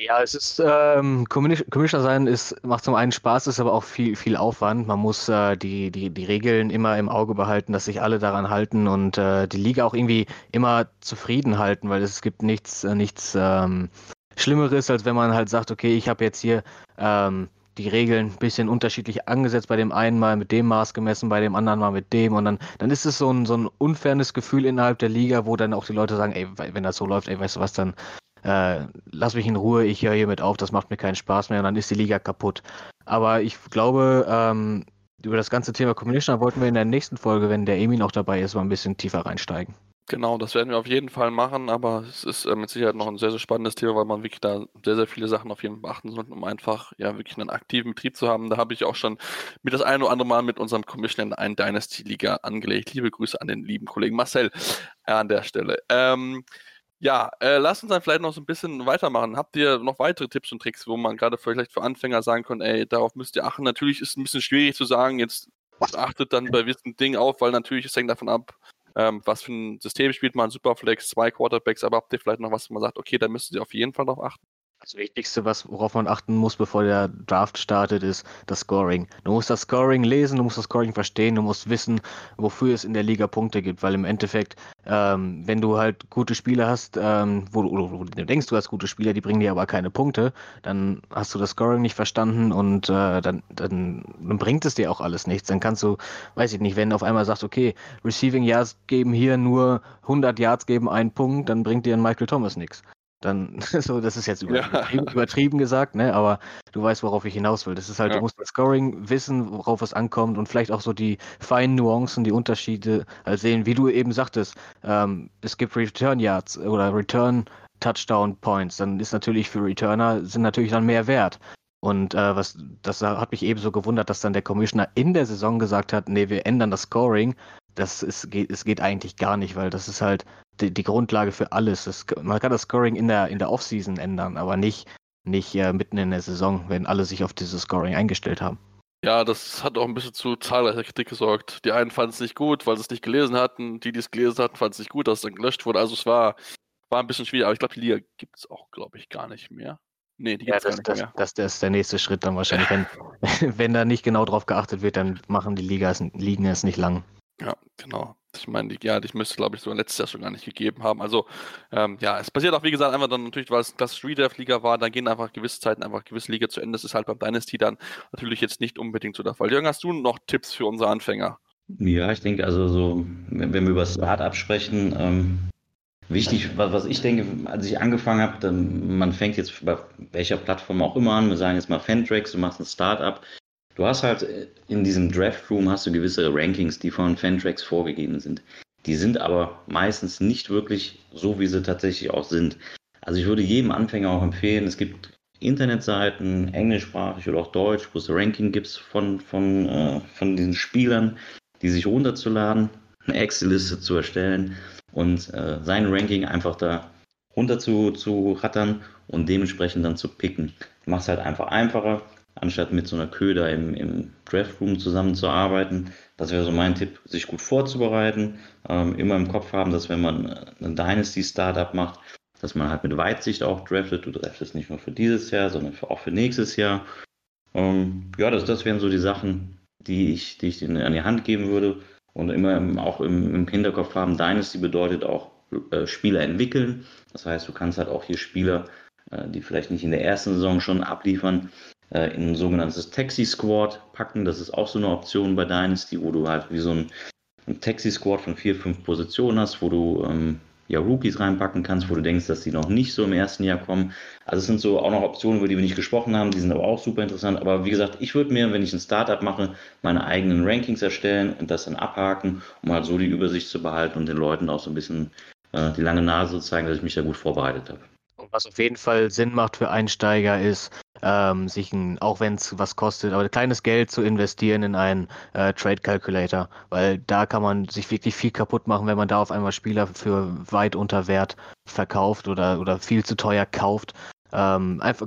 Ja, es ist ähm, Commissioner sein ist macht zum einen Spaß, ist aber auch viel viel Aufwand. Man muss äh, die die die Regeln immer im Auge behalten, dass sich alle daran halten und äh, die Liga auch irgendwie immer zufrieden halten, weil es gibt nichts äh, nichts ähm, Schlimmeres, als wenn man halt sagt, okay, ich habe jetzt hier ähm, die Regeln ein bisschen unterschiedlich angesetzt, bei dem einen mal mit dem Maß gemessen, bei dem anderen mal mit dem und dann, dann ist es so ein, so ein unfairnes Gefühl innerhalb der Liga, wo dann auch die Leute sagen, ey, wenn das so läuft, ey, weißt du was, dann äh, lass mich in Ruhe, ich höre hiermit auf, das macht mir keinen Spaß mehr und dann ist die Liga kaputt. Aber ich glaube, ähm, über das ganze Thema Communication wollten wir in der nächsten Folge, wenn der Emin auch dabei ist, mal ein bisschen tiefer reinsteigen. Genau, das werden wir auf jeden Fall machen, aber es ist äh, mit Sicherheit noch ein sehr, sehr spannendes Thema, weil man wirklich da sehr, sehr viele Sachen auf jeden Fall beachten sollte, um einfach ja wirklich einen aktiven Betrieb zu haben. Da habe ich auch schon mit das eine oder andere Mal mit unserem Commissioner in einen Dynasty-Liga angelegt. Liebe Grüße an den lieben Kollegen Marcel an der Stelle. Ähm, ja, äh, lasst uns dann vielleicht noch so ein bisschen weitermachen. Habt ihr noch weitere Tipps und Tricks, wo man gerade vielleicht für Anfänger sagen kann, ey, darauf müsst ihr achten? Natürlich ist es ein bisschen schwierig zu sagen, jetzt achtet dann bei gewissen Dingen auf, weil natürlich es hängt davon ab, ähm, was für ein System spielt man, Superflex, zwei Quarterbacks, aber habt ihr vielleicht noch was, wo man sagt, okay, da müsst ihr auf jeden Fall darauf achten? Das Wichtigste, was, worauf man achten muss, bevor der Draft startet, ist das Scoring. Du musst das Scoring lesen, du musst das Scoring verstehen, du musst wissen, wofür es in der Liga Punkte gibt, weil im Endeffekt, ähm, wenn du halt gute Spieler hast, ähm, wo, du, wo, du, denkst, du hast gute Spieler, die bringen dir aber keine Punkte, dann hast du das Scoring nicht verstanden und äh, dann, dann, dann bringt es dir auch alles nichts. Dann kannst du, weiß ich nicht, wenn du auf einmal sagst, okay, Receiving Yards geben hier nur 100 Yards geben einen Punkt, dann bringt dir ein Michael Thomas nichts. Dann, so, das ist jetzt übertrieben, ja. übertrieben, gesagt, ne? Aber du weißt, worauf ich hinaus will. Das ist halt, ja. du musst das Scoring wissen, worauf es ankommt und vielleicht auch so die feinen Nuancen, die Unterschiede halt sehen, wie du eben sagtest. Ähm, es gibt Return Yards oder Return Touchdown Points. Dann ist natürlich für Returner sind natürlich dann mehr wert. Und äh, was das hat mich eben so gewundert, dass dann der Commissioner in der Saison gesagt hat, nee, wir ändern das Scoring. Das ist, geht, es geht eigentlich gar nicht, weil das ist halt die, die Grundlage für alles. Das, man kann das Scoring in der, in der Offseason ändern, aber nicht, nicht äh, mitten in der Saison, wenn alle sich auf dieses Scoring eingestellt haben. Ja, das hat auch ein bisschen zu zahlreicher Kritik gesorgt. Die einen fanden es nicht gut, weil sie es nicht gelesen hatten. Die, die es gelesen hatten, fanden es nicht gut, dass es dann gelöscht wurde. Also es war, war ein bisschen schwierig, aber ich glaube, die Liga gibt es auch, glaube ich, gar nicht mehr. Nee, die gibt es ja, gar nicht das, mehr. Das, das ist der nächste Schritt dann wahrscheinlich. wenn, wenn da nicht genau drauf geachtet wird, dann machen die Ligas, Ligen es nicht lang. Ja, genau. Ich meine, die, ja, die müsste, glaube ich, so letztes Jahr schon gar nicht gegeben haben. Also, ähm, ja, es passiert auch, wie gesagt, einfach dann natürlich, weil es klassische Redraft-Liga war, dann gehen einfach gewisse Zeiten einfach gewisse Liga zu Ende. Das ist halt beim Dynasty dann natürlich jetzt nicht unbedingt so der Fall. Jürgen, hast du noch Tipps für unsere Anfänger? Ja, ich denke, also so, wenn, wir über Start sprechen, ähm, wichtig, was, was, ich denke, als ich angefangen habe, man fängt jetzt bei welcher Plattform auch immer an, wir sagen jetzt mal Fantrax, du machst ein Startup, Du hast halt äh, in diesem Draft Room hast du gewisse Rankings, die von Fantrax vorgegeben sind. Die sind aber meistens nicht wirklich so, wie sie tatsächlich auch sind. Also ich würde jedem Anfänger auch empfehlen, es gibt Internetseiten, englischsprachig oder auch deutsch, wo es Ranking gibt von, von, äh, von diesen Spielern, die sich runterzuladen, eine Excel-Liste zu erstellen und äh, sein Ranking einfach da runter zu, zu rattern und dementsprechend dann zu picken. Macht es halt einfach einfacher anstatt mit so einer Köder im, im Draftroom zusammenzuarbeiten. Das wäre so mein Tipp, sich gut vorzubereiten, ähm, immer im Kopf haben, dass wenn man ein Dynasty-Startup macht, dass man halt mit Weitsicht auch draftet. Du draftest nicht nur für dieses Jahr, sondern für, auch für nächstes Jahr. Ähm, ja, das, das wären so die Sachen, die ich, die ich dir an die Hand geben würde. Und immer im, auch im, im, Hinterkopf haben, Dynasty bedeutet auch äh, Spieler entwickeln. Das heißt, du kannst halt auch hier Spieler, äh, die vielleicht nicht in der ersten Saison schon abliefern, äh, in ein sogenanntes Taxi-Squad packen. Das ist auch so eine Option bei Dynasty, wo du halt wie so ein, ein Taxi-Squad von vier, fünf Positionen hast, wo du ähm, ja, Rookies reinpacken kannst, wo du denkst, dass die noch nicht so im ersten Jahr kommen. Also es sind so auch noch Optionen, über die wir nicht gesprochen haben, die sind aber auch super interessant. Aber wie gesagt, ich würde mir, wenn ich ein Startup mache, meine eigenen Rankings erstellen und das dann abhaken, um halt so die Übersicht zu behalten und den Leuten auch so ein bisschen äh, die lange Nase zu zeigen, dass ich mich da gut vorbereitet habe. Was auf jeden Fall Sinn macht für Einsteiger ist, ähm, sich ein, auch wenn es was kostet, aber kleines Geld zu investieren in einen äh, Trade Calculator, weil da kann man sich wirklich viel kaputt machen, wenn man da auf einmal Spieler für weit unter Wert verkauft oder, oder viel zu teuer kauft. Ähm, einfach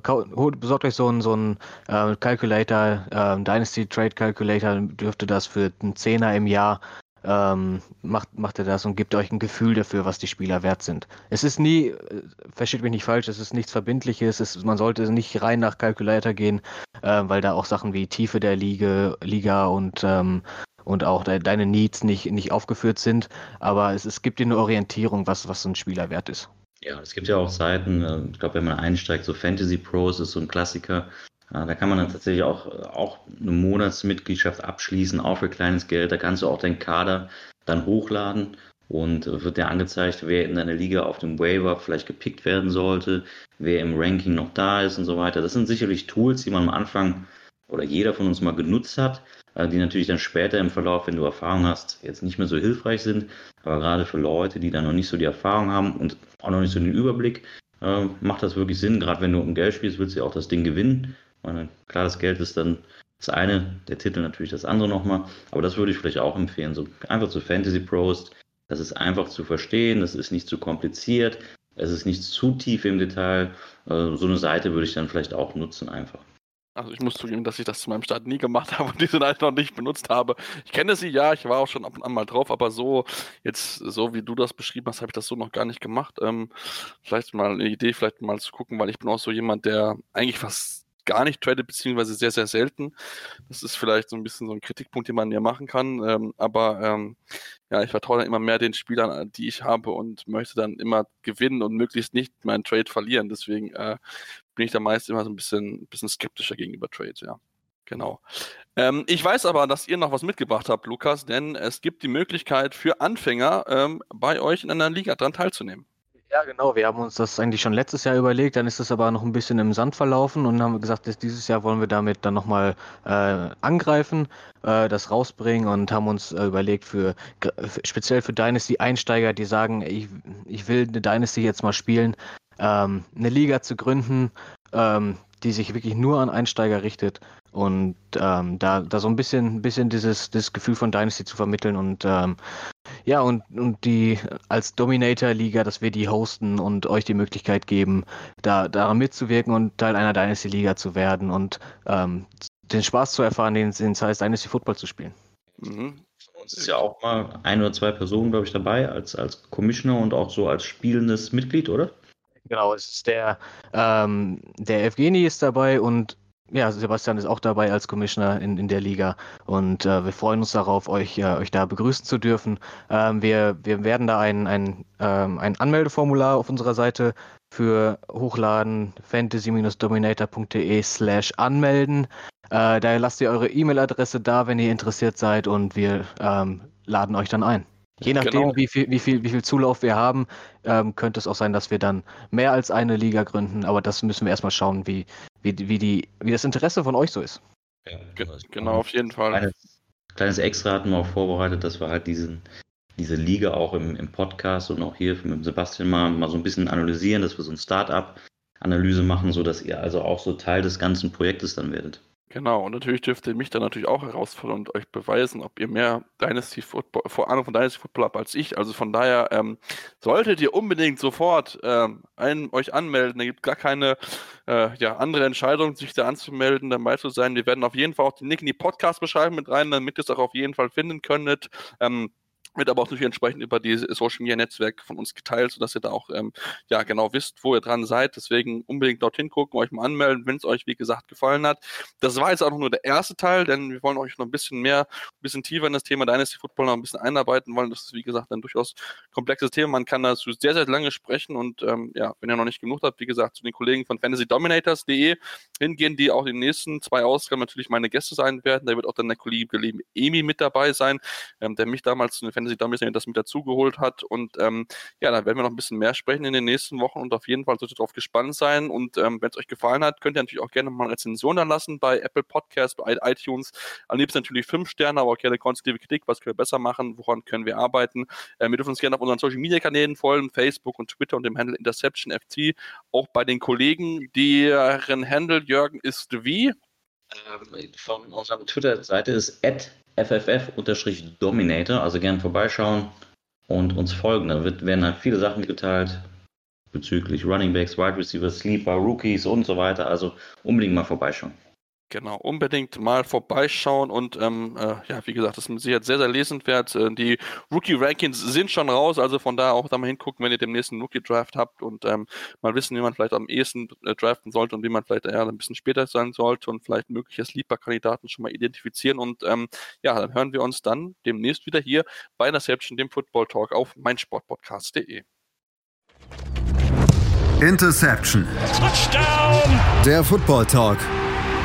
besorgt euch so einen so einen äh, Calculator, äh, Dynasty Trade Calculator, dürfte das für einen Zehner im Jahr ähm, macht, macht er das und gibt euch ein Gefühl dafür, was die Spieler wert sind. Es ist nie, äh, versteht mich nicht falsch, es ist nichts Verbindliches, es, man sollte nicht rein nach Calculator gehen, äh, weil da auch Sachen wie Tiefe der Liga, Liga und ähm, und auch de deine Needs nicht, nicht aufgeführt sind, aber es, es gibt dir eine Orientierung, was, was so ein Spieler wert ist. Ja, es gibt ja auch Seiten, äh, ich glaube, wenn man einsteigt, so Fantasy Pros ist so ein Klassiker. Äh, da kann man dann tatsächlich auch, auch eine Monatsmitgliedschaft abschließen, auch für kleines Geld. Da kannst du auch deinen Kader dann hochladen und wird dir angezeigt, wer in deiner Liga auf dem Waiver vielleicht gepickt werden sollte, wer im Ranking noch da ist und so weiter. Das sind sicherlich Tools, die man am Anfang oder jeder von uns mal genutzt hat, äh, die natürlich dann später im Verlauf, wenn du Erfahrung hast, jetzt nicht mehr so hilfreich sind. Aber gerade für Leute, die dann noch nicht so die Erfahrung haben und auch noch nicht so den Überblick, äh, macht das wirklich Sinn. Gerade wenn du um Geld spielst, willst du ja auch das Ding gewinnen. Meine, klar, das Geld ist dann das eine, der Titel natürlich das andere nochmal. Aber das würde ich vielleicht auch empfehlen. So einfach zu Fantasy Pros. Das ist einfach zu verstehen, das ist nicht zu kompliziert, es ist nicht zu tief im Detail. Äh, so eine Seite würde ich dann vielleicht auch nutzen einfach. Also ich muss zugeben, dass ich das zu meinem Start nie gemacht habe und diese Seite noch nicht benutzt habe. Ich kenne sie, ja, ich war auch schon ab und an mal drauf, aber so, jetzt, so wie du das beschrieben hast, habe ich das so noch gar nicht gemacht. Ähm, vielleicht mal eine Idee, vielleicht mal zu gucken, weil ich bin auch so jemand, der eigentlich fast gar nicht tradet, beziehungsweise sehr, sehr selten. Das ist vielleicht so ein bisschen so ein Kritikpunkt, den man ja machen kann. Ähm, aber ähm, ja, ich vertraue dann immer mehr den Spielern, die ich habe und möchte dann immer gewinnen und möglichst nicht meinen Trade verlieren. Deswegen äh, bin ich da meist immer so ein bisschen, bisschen skeptischer gegenüber Trades, ja. Genau. Ähm, ich weiß aber, dass ihr noch was mitgebracht habt, Lukas, denn es gibt die Möglichkeit für Anfänger ähm, bei euch in einer Liga dran teilzunehmen. Ja, genau. Wir haben uns das eigentlich schon letztes Jahr überlegt, dann ist es aber noch ein bisschen im Sand verlaufen und haben gesagt, dass dieses Jahr wollen wir damit dann nochmal äh, angreifen, äh, das rausbringen und haben uns äh, überlegt, für, speziell für Dynasty-Einsteiger, die sagen, ich, ich will eine Dynasty jetzt mal spielen, ähm, eine Liga zu gründen, ähm, die sich wirklich nur an Einsteiger richtet und ähm, da, da so ein bisschen, bisschen dieses, dieses Gefühl von Dynasty zu vermitteln und ähm, ja, und, und die als Dominator-Liga, dass wir die hosten und euch die Möglichkeit geben, da daran mitzuwirken und Teil einer Dynasty-Liga zu werden und ähm, den Spaß zu erfahren, den es heißt, Dynasty Football zu spielen. Mhm. Uns ist ja auch mal ein oder zwei Personen, glaube ich, dabei, als, als Commissioner und auch so als spielendes Mitglied, oder? Genau, es ist der, ähm, der Evgeni ist dabei und ja, Sebastian ist auch dabei als Commissioner in, in der Liga und äh, wir freuen uns darauf, euch, äh, euch da begrüßen zu dürfen. Ähm, wir, wir werden da ein, ein, ähm, ein Anmeldeformular auf unserer Seite für hochladen, fantasy-dominator.de slash anmelden. Äh, da lasst ihr eure E-Mail-Adresse da, wenn ihr interessiert seid und wir ähm, laden euch dann ein. Je nachdem, genau. wie, viel, wie, viel, wie viel Zulauf wir haben, ähm, könnte es auch sein, dass wir dann mehr als eine Liga gründen. Aber das müssen wir erstmal schauen, wie, wie, wie, die, wie das Interesse von euch so ist. Ja, genau, auf jeden Fall. Kleines, kleines Extra hatten wir auch vorbereitet, dass wir halt diesen, diese Liga auch im, im Podcast und auch hier mit Sebastian mal, mal so ein bisschen analysieren, dass wir so ein Start-up-Analyse machen, sodass ihr also auch so Teil des ganzen Projektes dann werdet. Genau, und natürlich dürft ihr mich dann natürlich auch herausfordern und euch beweisen, ob ihr mehr Dynasty Football, vor Ahnung von Dynasty Football habt als ich. Also von daher ähm, solltet ihr unbedingt sofort ähm, einen, euch anmelden. Da gibt gar keine äh, ja, andere Entscheidung, sich da anzumelden, dabei zu sein. Wir werden auf jeden Fall auch den Link in die Podcast-Beschreibung mit rein, damit ihr es auch auf jeden Fall finden könntet. Ähm, wird aber auch natürlich entsprechend über die Social Media Netzwerke von uns geteilt, sodass ihr da auch ähm, ja genau wisst, wo ihr dran seid. Deswegen unbedingt dorthin gucken, euch mal anmelden, wenn es euch wie gesagt gefallen hat. Das war jetzt auch nur der erste Teil, denn wir wollen euch noch ein bisschen mehr, ein bisschen tiefer in das Thema Dynasty Football noch ein bisschen einarbeiten wollen. Das ist wie gesagt ein durchaus komplexes Thema. Man kann dazu sehr sehr lange sprechen und ähm, ja, wenn ihr noch nicht genug habt, wie gesagt, zu den Kollegen von FantasyDominators.de hingehen, die auch in den nächsten zwei Ausgaben natürlich meine Gäste sein werden. Da wird auch dann der Kollege Emi mit dabei sein, ähm, der mich damals zu den Fantasy Dummies das mit dazugeholt hat. Und ähm, ja, da werden wir noch ein bisschen mehr sprechen in den nächsten Wochen und auf jeden Fall solltet ihr darauf gespannt sein. Und ähm, wenn es euch gefallen hat, könnt ihr natürlich auch gerne mal eine Rezension da lassen bei Apple Podcasts, bei iTunes. Am liebsten natürlich fünf Sterne, aber auch gerne konstruktive Kritik. Was können wir besser machen? Woran können wir arbeiten? Äh, wir dürfen uns gerne auf unseren Social Media Kanälen folgen, Facebook und Twitter und dem Handle Interception FC. Auch bei den Kollegen, deren Handle Jürgen ist wie? Ähm, von unserer Twitter-Seite ist FFF-Dominator, also gerne vorbeischauen und uns folgen. Da wird, werden halt viele Sachen geteilt. bezüglich Running Backs, Wide Receivers, Sleeper, Rookies und so weiter. Also unbedingt mal vorbeischauen. Genau, unbedingt mal vorbeischauen und ähm, äh, ja, wie gesagt, das ist mit Sicherheit sehr, sehr lesenswert. Äh, die Rookie-Rankings sind schon raus, also von da auch da mal hingucken, wenn ihr demnächst einen Rookie-Draft habt und ähm, mal wissen, wie man vielleicht am ehesten äh, draften sollte und wie man vielleicht eher ein bisschen später sein sollte und vielleicht mögliche Sleeper-Kandidaten schon mal identifizieren. Und ähm, ja, dann hören wir uns dann demnächst wieder hier bei Interception, dem Football Talk auf meinsportpodcast.de. Interception. Touchdown! Der Football Talk